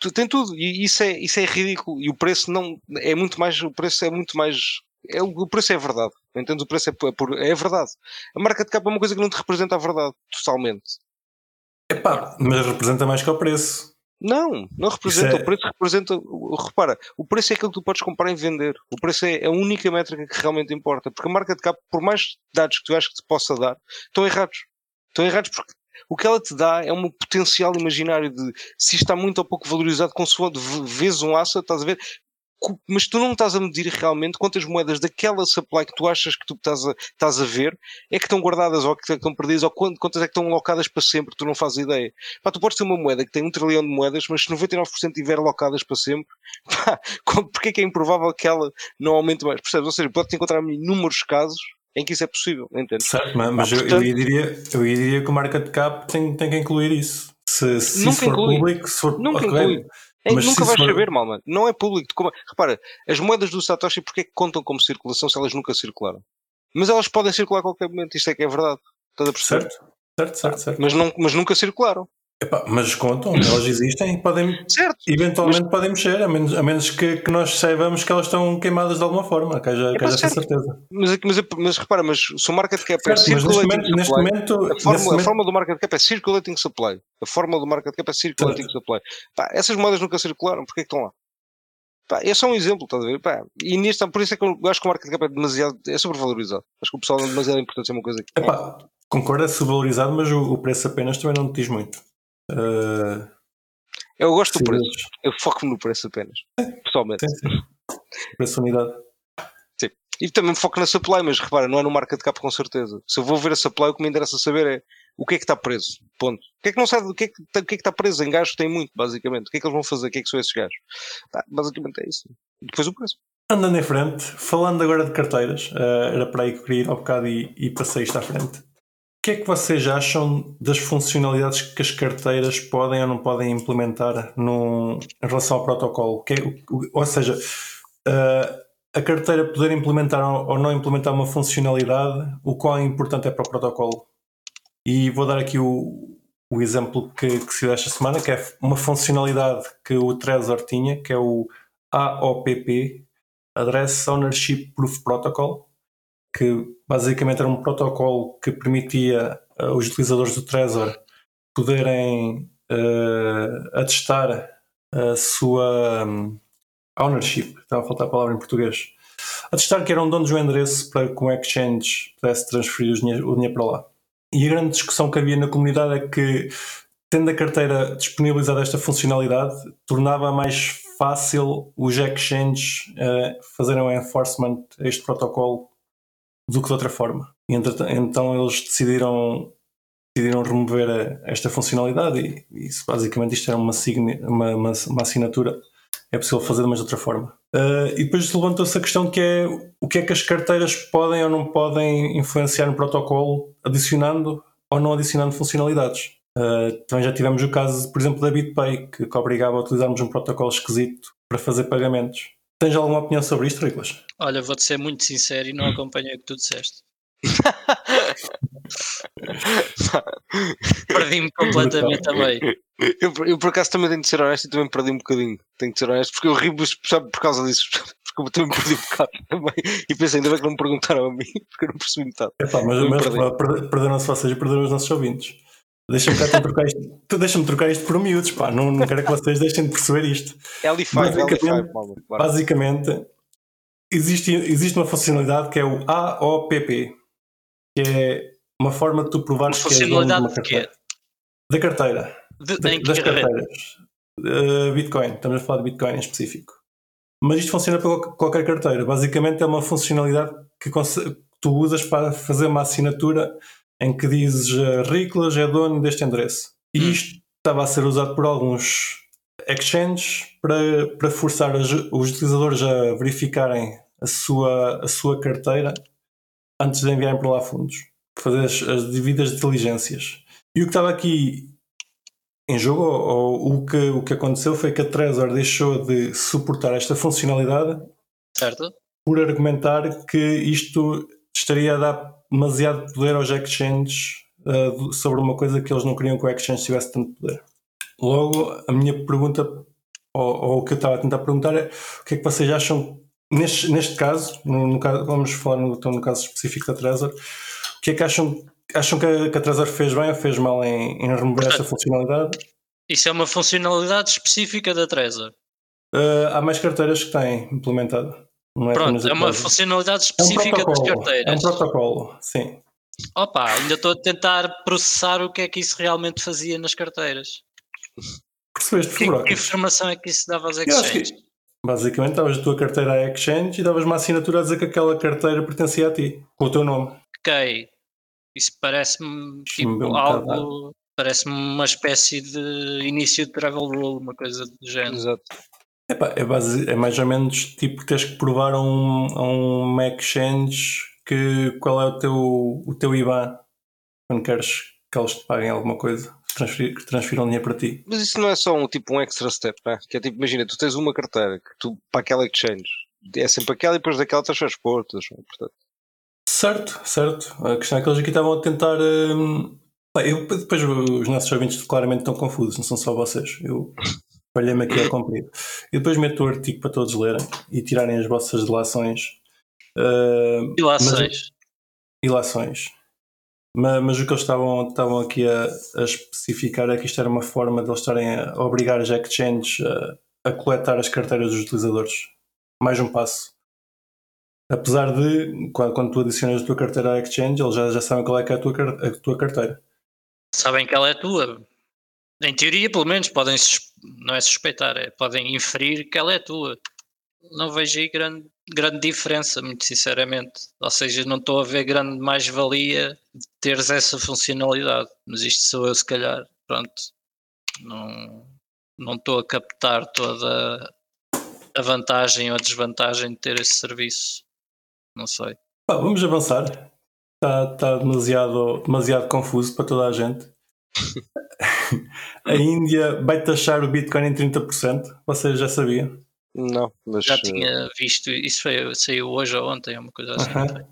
tu, tem tudo, e isso é, isso é ridículo. E o preço não é muito mais, o preço é muito mais. É, o preço é verdade, entendes? O preço é, é, é verdade. A marca de capa é uma coisa que não te representa a verdade, totalmente. Epá, mas representa mais que o preço. Não, não representa. É... O preço representa. Repara, o preço é aquilo que tu podes comprar e vender. O preço é a única métrica que realmente importa. Porque a marca de capa, por mais dados que tu achas que te possa dar, estão errados. Estão errados porque o que ela te dá é um potencial imaginário de se está muito ou pouco valorizado consoante vezes um asset, estás a ver? Mas tu não estás a medir realmente quantas moedas daquela supply que tu achas que tu estás a, estás a ver é que estão guardadas ou que estão perdidas ou quantas é que estão alocadas para sempre, tu não fazes ideia. Pá, tu podes ter uma moeda que tem um trilhão de moedas, mas se 99% estiver alocadas para sempre, pá, porque é que é improvável que ela não aumente mais? Percebes? Ou seja, pode-te encontrar inúmeros casos em que isso é possível, entende? Certo, mas, mas eu, portanto, eu, diria, eu diria que o market cap tem, tem que incluir isso. Se, se isso for inclui. público, se for nunca inclui. É, nunca vais for... saber, Malman. Não é público. Como... Repara, as moedas do Satoshi, porque é que contam como circulação se elas nunca circularam? Mas elas podem circular a qualquer momento. Isto é que é verdade. Estás a perceber? Certo, certo, certo. certo. Mas, não, mas nunca circularam. Epá, mas contam, elas existem e podem, certo, eventualmente mas... podem mexer, a menos, a menos que, que, nós saibamos que elas estão queimadas de alguma forma, que haja, que haja essa certeza. Mas, mas, mas, repara, mas se o market cap é certo, é circulating neste supply, momento, a, fórmula, a fórmula do market cap é circulating supply. A fórmula do market cap é circulating certo. supply. Pá, essas moedas nunca circularam, porque é que estão lá? Pá, é só um exemplo, estás a ver? Pá, e nisto, por isso é que eu acho que o market cap é demasiado, é sobrevalorizado. Acho que o pessoal é demasiado importante é uma coisa que. Epá, concordo, é sobrevalorizado, mas o, o preço apenas também não te diz muito. Uh, eu gosto do preço. Eu foco-me no preço apenas. Pessoalmente. Sim, sim. Preço unidade. Sim. E também me foco na supply, mas repara, não é no marca de capa com certeza. Se eu vou ver a supply, o que me interessa saber é o que é que está preso. Ponto. O que é que não sabe o que é que, o que, é que está preso? Em gajos tem muito, basicamente. O que é que eles vão fazer? O que é que são esses gajos? Tá, basicamente é isso. E depois o preço. Andando em frente, falando agora de carteiras, uh, era para aí que eu queria ir ao bocado e, e passei isto à frente que é que vocês acham das funcionalidades que as carteiras podem ou não podem implementar no, em relação ao protocolo? Que é, ou seja, uh, a carteira poder implementar ou não implementar uma funcionalidade, o qual é importante é para o protocolo. E vou dar aqui o, o exemplo que, que se deu esta semana, que é uma funcionalidade que o Trezor tinha, que é o AOPP, Address Ownership Proof Protocol, que basicamente era um protocolo que permitia uh, os utilizadores do Trezor poderem uh, atestar a sua um, ownership, estava a faltar a palavra em português, atestar que eram donos do endereço para que um exchange pudesse transferir o dinheiro, o dinheiro para lá. E a grande discussão que havia na comunidade é que, tendo a carteira disponibilizada esta funcionalidade, tornava mais fácil os exchanges uh, fazerem o enforcement a este protocolo do que de outra forma. E então eles decidiram, decidiram remover esta funcionalidade e, isso, basicamente isto era uma, uma, uma, uma, assinatura. É possível fazer, mas de outra forma. Uh, e depois levantou-se a questão que é o que é que as carteiras podem ou não podem influenciar no protocolo, adicionando ou não adicionando funcionalidades. Uh, também já tivemos o caso, por exemplo, da BitPay, que obrigava a utilizarmos um protocolo esquisito para fazer pagamentos. Tens alguma opinião sobre isto, Riclas? Olha, vou-te ser muito sincero e não acompanhei o que tu disseste. Perdi-me completamente também. Eu, eu, por acaso também tenho de ser honesto e também perdi um bocadinho. Tenho de ser honesto porque eu ri por causa disso. Porque eu também perdi um bocado também. E pensei, ainda bem que não me perguntaram a mim, porque eu não percebi metade. Epá, mas, mas perderam-se vocês e perderam os nossos ouvintes. Deixa-me trocar isto. Tu deixa-me trocar isto por miúdos, pá. Não, não quero que vocês deixem de perceber isto. L5, basicamente, L5, claro. basicamente existe, existe uma funcionalidade que é o AOPP, que é uma forma de tu provares que é dono de uma carteira. Da carteira. De, das carteiras. Uh, Bitcoin. Estamos a falar de Bitcoin em específico. mas isto funciona para qualquer carteira. Basicamente é uma funcionalidade que tu usas para fazer uma assinatura em que dizes Riclas é dono deste endereço. E hum. isto estava a ser usado por alguns exchanges para, para forçar os, os utilizadores a verificarem a sua, a sua carteira antes de enviarem para lá fundos, fazer as, as devidas diligências. E o que estava aqui em jogo, ou, ou, o, que, o que aconteceu foi que a Trezor deixou de suportar esta funcionalidade certo. por argumentar que isto estaria a dar demasiado poder aos exchanges uh, sobre uma coisa que eles não queriam que o exchange tivesse tanto poder. Logo, a minha pergunta, ou, ou o que eu estava a tentar perguntar é o que é que vocês acham neste, neste caso, no, no caso, vamos falar no, então, no caso específico da Trezor, o que é que acham, acham que, a, que a Trezor fez bem ou fez mal em, em remover essa funcionalidade? Isso é uma funcionalidade específica da Trezor. Uh, há mais carteiras que têm implementado. É Pronto, é uma funcionalidade específica é um das carteiras. É um protocolo, sim. Opa, ainda estou a tentar processar o que é que isso realmente fazia nas carteiras. Percebeste, que, que informação é que isso dava aos exchanges? Basicamente, davas a tua carteira à exchange e davas uma assinatura a dizer que aquela carteira pertencia a ti, com o teu nome. Ok. Isso parece-me tipo algo. Parece-me uma espécie de início de travel rule, uma coisa do género. Exato. Epá, é, base, é mais ou menos tipo que tens que provar a um, a um exchange que qual é o teu, o teu IBAN quando queres que eles te paguem alguma coisa transferir, que transfiram dinheiro para ti. Mas isso não é só um tipo um extra step, né? que é tipo, imagina, tu tens uma carteira que tu, para aquela exchange, é sempre aquela e depois daquela transferes para outras, portanto. Certo, certo. A questão é que eles aqui estavam a tentar. Hum, eu, depois os nossos ouvintes claramente estão confusos, não são só vocês. Eu falhei-me aqui ao comprido. E depois meto o artigo para todos lerem e tirarem as vossas delações. Uh, ilações. ilações. Mas, mas, o que eles estavam, estavam aqui a, a, especificar é que isto era uma forma de eles estarem a obrigar as exchanges a, a coletar as carteiras dos utilizadores. Mais um passo. Apesar de, quando, quando tu adicionas a tua carteira à exchange, eles já, já sabem qual é que é a tua, a tua carteira. Sabem que ela é tua. Em teoria, pelo menos, podem, não é suspeitar, é, podem inferir que ela é tua. Não vejo aí grande, grande diferença, muito sinceramente. Ou seja, não estou a ver grande mais-valia de teres essa funcionalidade. Mas isto sou eu, se calhar. Pronto. Não, não estou a captar toda a vantagem ou a desvantagem de ter esse serviço. Não sei. vamos avançar. Está, está demasiado, demasiado confuso para toda a gente. A Índia vai taxar o Bitcoin em 30%. Vocês já sabiam? Não, mas. Já tinha visto, isso foi, saiu hoje ou ontem, uma coisa assim. Uh -huh.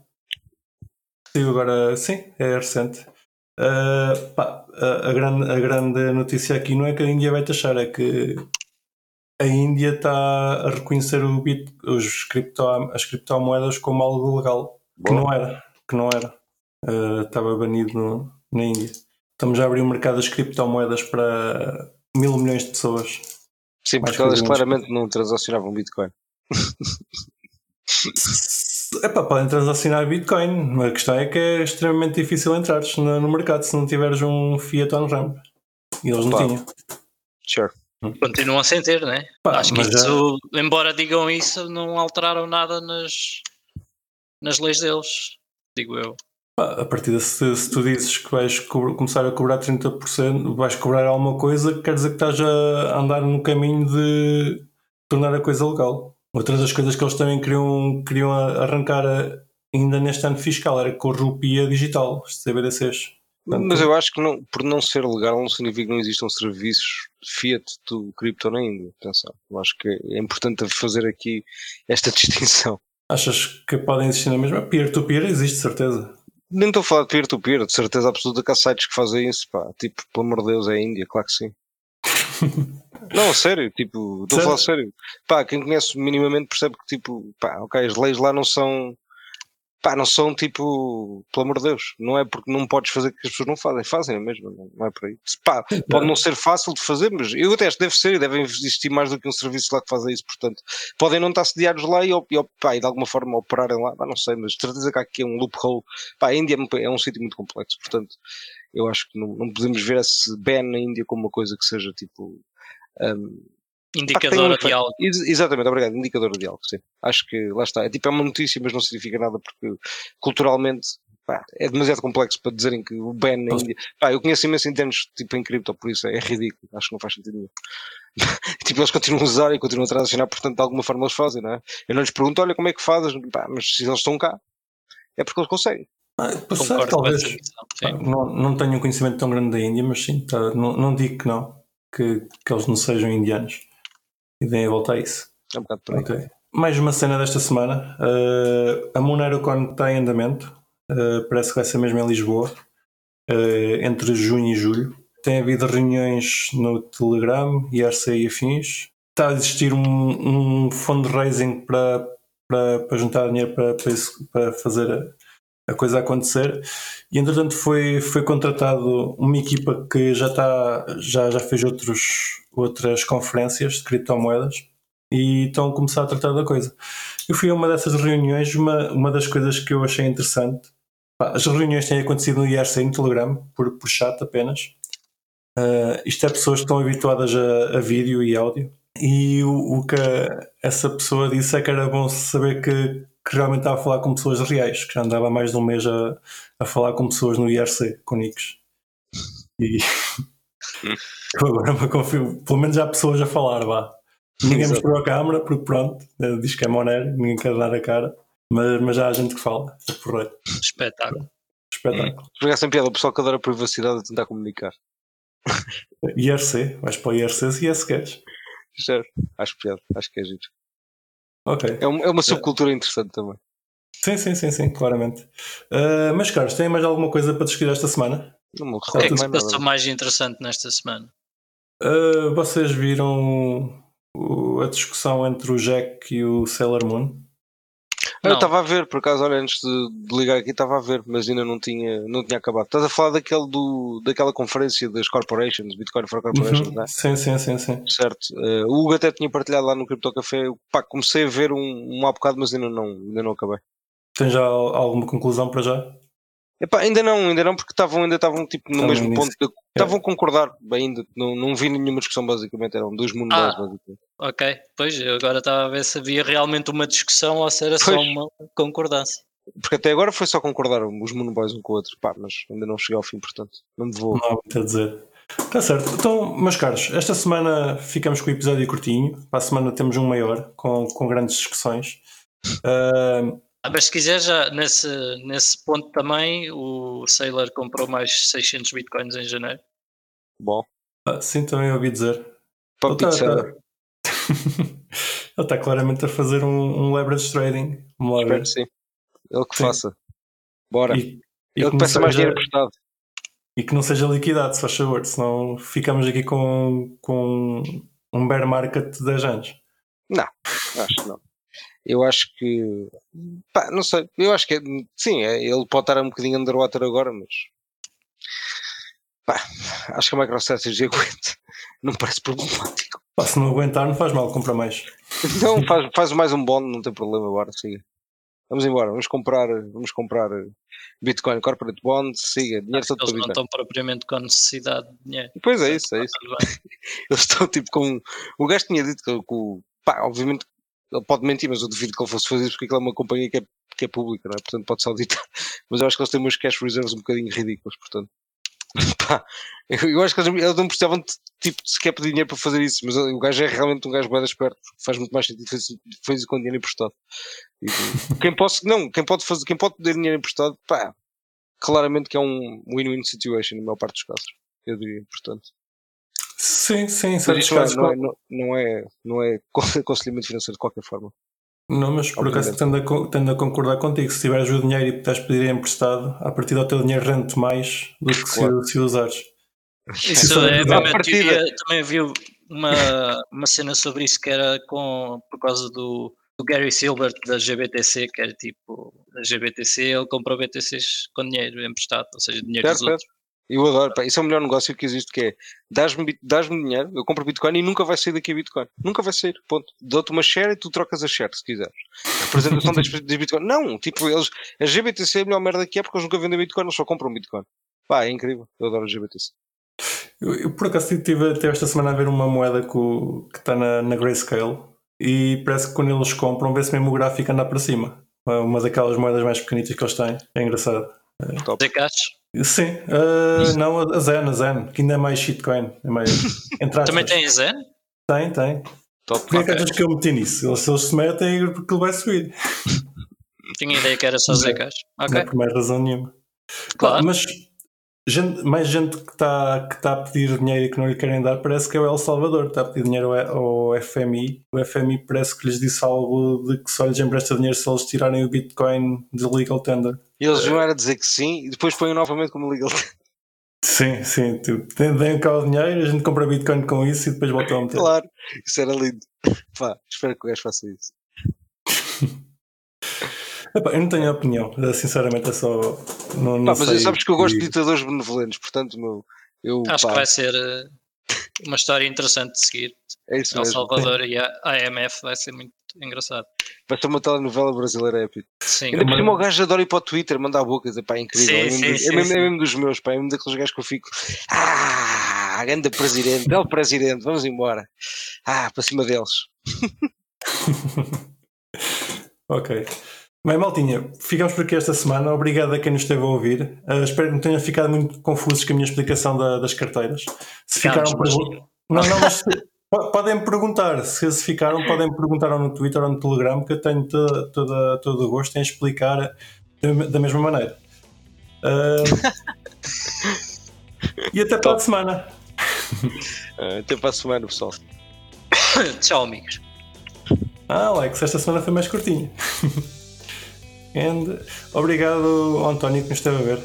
Saiu agora, sim, é recente. Uh, pá, a, a, grande, a grande notícia aqui não é que a Índia vai taxar, é que a Índia está a reconhecer o bit, os cripto, as criptomoedas como algo legal, que não era, que não era. Uh, estava banido no, na Índia. Estamos a abrir um mercado das criptomoedas para mil milhões de pessoas. Sim, porque elas claramente não transacionavam Bitcoin. Epá, podem transacionar Bitcoin, a questão é que é extremamente difícil entrar no, no mercado se não tiveres um Fiat on-ramp. E eles não tinham. Sure. Continuam sem ter, né? Pá, Acho que isso, já... embora digam isso, não alteraram nada nas, nas leis deles, digo eu. A partir de se, se tu dizes que vais começar a cobrar 30%, vais cobrar alguma coisa, quer dizer que estás a andar no caminho de tornar a coisa legal. Outra das coisas que eles também queriam, queriam arrancar ainda neste ano fiscal era com a rupia digital, os CBDCs. Portanto, Mas eu acho que não, por não ser legal não significa que não existam serviços fiat do cripto na Índia. Atenção. Eu acho que é importante fazer aqui esta distinção. Achas que podem existir na mesma? Peer-to-peer -peer existe, certeza. Nem estou a falar de peer-to-peer, -peer, de certeza absoluta que há sites que fazem isso, pá. Tipo, pelo amor de Deus, é a Índia, claro que sim. não, sério, tipo, estou a falar sério. Pá, quem conhece minimamente percebe que, tipo, pá, ok, as leis lá não são pá, não são tipo, pelo amor de Deus, não é porque não podes fazer que as pessoas não fazem, fazem mesmo, não é por aí. Pá, pode não ser fácil de fazer, mas eu até acho que deve ser, devem existir mais do que um serviço lá que faça isso, portanto, podem não estar sediados lá e, e, pá, e de alguma forma operarem lá, pá, não sei, mas de certeza que há aqui um loophole, pá, a Índia é, é um sítio muito complexo, portanto, eu acho que não, não podemos ver esse ban na Índia como uma coisa que seja tipo. Um, Indicadora efeito. de algo. Ex- Exatamente, obrigado. Indicador de algo, sim. Acho que lá está. É tipo, é uma notícia, mas não significa nada porque culturalmente pá, é demasiado complexo para dizerem que o ban na. Índia. Pá, eu conheço imenso em termos tipo em cripto, por isso é, ridículo. Acho que não faz sentido nenhum. tipo, eles continuam a usar e continuam a transacionar, portanto, de alguma forma eles fazem, não é? Eu não lhes pergunto, olha, como é que fazes? Pá, mas se eles estão cá, é porque eles conseguem. Ah, com talvez. Não, não tenho um conhecimento tão grande da Índia, mas sim, tá, não, não digo que não, que, que eles não sejam indianos e deem a volta a isso. É um bocado por aí. Ok. Mais uma cena desta semana. Uh, a Monerocon está em andamento. Uh, parece que vai ser mesmo em Lisboa. uh, entre junho e julho. Tem havido reuniões no Telegram, IRC e afins. Está a existir um, um fundraising para, para, para juntar dinheiro para, para, isso- para fazer a, a coisa acontecer. E entretanto foi, foi contratado uma equipa que já, está, já, já fez outros, outras conferências de criptomoedas e estão a começar a tratar da coisa. Eu fui a uma dessas reuniões, uma, uma das coisas que eu achei interessante. As reuniões têm acontecido no IRC no Telegram, por, por chat apenas. Ah, isto é pessoas que estão habituadas a, a vídeo e áudio. E o, o que essa pessoa disse é que era bom saber que, que realmente estava a falar com pessoas reais, que já andava há mais de um mês a, a falar com pessoas no IRC, com nicks. E eu agora me confio, pelo menos há pessoas a falar, vá. Ninguém Exato. mostrou a câmara, porque pronto, eh, diz que é Monero, ninguém quer dar a cara, mas, mas já há gente que fala, é porreiro. Espetáculo. Espetáculo. Por acaso, sem piada, o pessoal que adora a privacidade a tentar comunicar. IRC, vais para o IRC se esse queres. Sério, acho piada, acho que é giro. Ok. É, um- é uma subcultura interessante também. Sim, sim, sim, sim, claramente. Uh, mas, caros, tem mais alguma coisa para discutir esta semana? Não me O que é que mais se passou mais interessante nesta semana? Uh, vocês viram o- a discussão entre o Jack e o Sailor Moon? Ah, Eu Não. estava a ver, por acaso, olha, antes de, de ligar aqui, estava a ver, mas ainda não tinha, não tinha acabado. Estás a falar daquele do, daquela conferência das corporations, Bitcoin for Corporations, Uhum. não é? Sim, sim, sim, sim. Certo. Eh, o Hugo até tinha partilhado lá no Crypto Café. Pá, comecei a ver um, um há bocado, mas ainda não, ainda não acabei. Tem já al- alguma conclusão para já? Epá, ainda não, ainda não, porque estavam, ainda estavam tipo, no mesmo nisso. ponto. de- Estavam a concordar ainda. Não, não vi nenhuma discussão, basicamente. Eram dois mundos, Ah. basicamente. Ok, pois eu agora estava a ver se havia realmente uma discussão ou se era só Pois. uma concordância. Porque até agora foi só concordar os Moonboys um com o outro. Pá, mas ainda não cheguei ao fim, portanto. Não me vou. Não há muito a dizer. Está certo. Então, meus caros, esta semana ficamos com o episódio curtinho. Para a semana temos um maior, com, com grandes discussões. Uh, Ah, mas se quiser, já nesse, nesse ponto também, o Sailor comprou mais 600 bitcoins em janeiro. Bom. ah, sim, também ouvi dizer. Ele tá- pizza. tá- Ele está claramente a fazer um, um leverage trading. Vamos lá Espero sim. Ele que Sim. faça. Bora. E, e Ele que que não peça mais seja- dinheiro emprestado. e que não seja liquidado, se faz favor, senão ficamos aqui com, com um bear market de 10 anos. Acho que não. Eu acho que. Pá, não sei. Eu acho que é, sim, é- ele pode estar um bocadinho underwater agora, mas. Pá, acho que a MicroStrategy aguenta. Não parece problemático. Pá, se não aguentar, não faz mal, compra mais. Não, faz, faz mais um bond, não tem problema, bora, siga. Vamos embora, vamos comprar, vamos comprar eh, Bitcoin Corporate Bond, siga, dinheiro que todo eles não estão propriamente com necessidade de dinheiro. Pois é isso, é isso. Eles estão tipo com. O gajo tinha dito que, que o. Pá, obviamente ele pode mentir, mas eu duvido que ele fosse fazer isso porque aquilo é uma companhia que é, que é pública, não é? Portanto pode-se auditar. Mas eu acho que eles têm umas cash reserves um bocadinho ridículas, portanto. Pá, eu, acho que eles, não precisavam de, tipo, sequer pedir dinheiro para fazer isso, mas o gajo é realmente um gajo bem esperto, faz muito mais sentido fazer, isso com dinheiro emprestado. E, tipo, quem, posso, não, quem pode fazer, quem pode pedir dinheiro emprestado, pá, claramente que é um win-win situation na maior parte dos casos, eu diria, portanto. Sim, sim, certos isto não é, não, é, não, não é, não é aconselhamento financeiro de qualquer forma. Não, mas por acaso tendo a, tendo a concordar contigo. Se tiveres o dinheiro e puderes pedir emprestado, a partir do teu dinheiro rende mais do que Claro. se, se usares. Isso é a partida. teoria. Também viu uma, uma cena sobre isso que era com, por causa do, do Gary Silbert da GBTC, que era tipo, a GBTC ele comprou BTCs com dinheiro emprestado, ou seja, dinheiro Certo, dos outros. Eu adoro, pá, isso é o melhor negócio que existe, que é dás-me dás-me dinheiro, eu compro Bitcoin e nunca vai sair daqui a Bitcoin. Nunca vai sair, ponto. Dou-te uma share e tu trocas a share, se quiseres. Representação das, das Bitcoin. Não, tipo, eles, a GBTC é a melhor merda que é porque eles nunca vendem Bitcoin, eles só compram Bitcoin. Pá, é incrível. Eu adoro a GBTC. Eu, eu, por acaso estive até esta semana a ver uma moeda que, que está na, na Grayscale e parece que quando eles compram, vê-se mesmo o gráfico andar para cima. Uma- daquelas moedas mais pequenitas que eles têm. É engraçado. Zcash. Sim, ah, não, a Zen, a Zen, que ainda é mais shitcoin. É mais. Também tem Zen? Tem, tem. Top. Porquê é que achas que eu meti nisso? Eles, se eles se metem, é porque ele vai subir. Tinha ideia que era só Não. Zcash. Não Ok, é por mais razão nenhuma. claro. Mas gente- mais gente que está que tá a pedir dinheiro e que não lhe querem dar, parece que é o El Salvador. Está a pedir dinheiro ao FMI. O FMI parece que lhes disse algo de que só lhes empresta dinheiro se eles tirarem o Bitcoin de legal tender. E eles vieram a dizer que sim e depois põem novamente como legal. Sim, sim. Tipo, deem- cá o dinheiro, a gente compra Bitcoin com isso e depois voltam a meter. Claro, isso era lindo. Pá, espero que o gajo faça isso. Epá, eu não tenho opinião, sinceramente é só. Não, não Pá, mas sei sabes que eu gosto de ditadores benevolentes, portanto, meu, eu, Acho pá, que vai ser eh, uma história interessante de seguir. é isso El mesmo. Salvador e a AMF vai ser muito engraçado. Vai ser uma telenovela brasileira épica. Sim, Ainda por cima o gajo adora ir para o Twitter, mandar a boca, dizer, pá, é incrível. Sim, é, mesmo, sim, é sim, mesmo- sim. é mesmo dos meus, pá, é mesmo daqueles gajos que eu fico, ah, grande presidente, é o presidente, vamos embora. Ah, para cima deles. Ok. Bem, Maltinha, ficamos por aqui esta semana. Obrigado a quem nos esteve a ouvir. Uh, espero que não tenham ficado muito confusos com a minha explicação da- das carteiras. Se ficaram. mas- pergu- Não, não, mas podem perguntar. Se, se ficaram, podem perguntar ou no Twitter ou no Telegram, que eu tenho to- toda, todo o gosto em explicar da, mesma maneira. Uh, e até para a semana. Ah, até para a semana, pessoal. Tchau, amigos. Ah, Alex, esta semana foi mais curtinha. And, obrigado ao António que nos esteve a ver.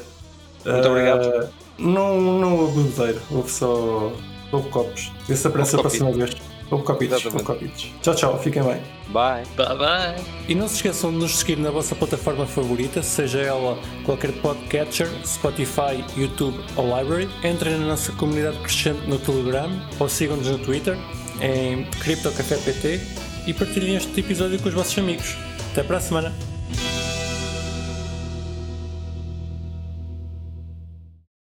Muito obrigado. Uh, não, não houve bebedeiro, houve só. Houve copos. Vê se aparece a próxima vez. Houve copitos. Houve Exatamente. copitos. Tchau, tchau. Fiquem bem. Bye. Bye bye. E não se esqueçam de nos seguir na vossa plataforma favorita, seja ela qualquer podcatcher, Spotify, YouTube ou Library. Entrem na nossa comunidade crescente no Telegram ou sigam-nos no Twitter em CryptoCafépt e partilhem este episódio com os vossos amigos. Até para a semana!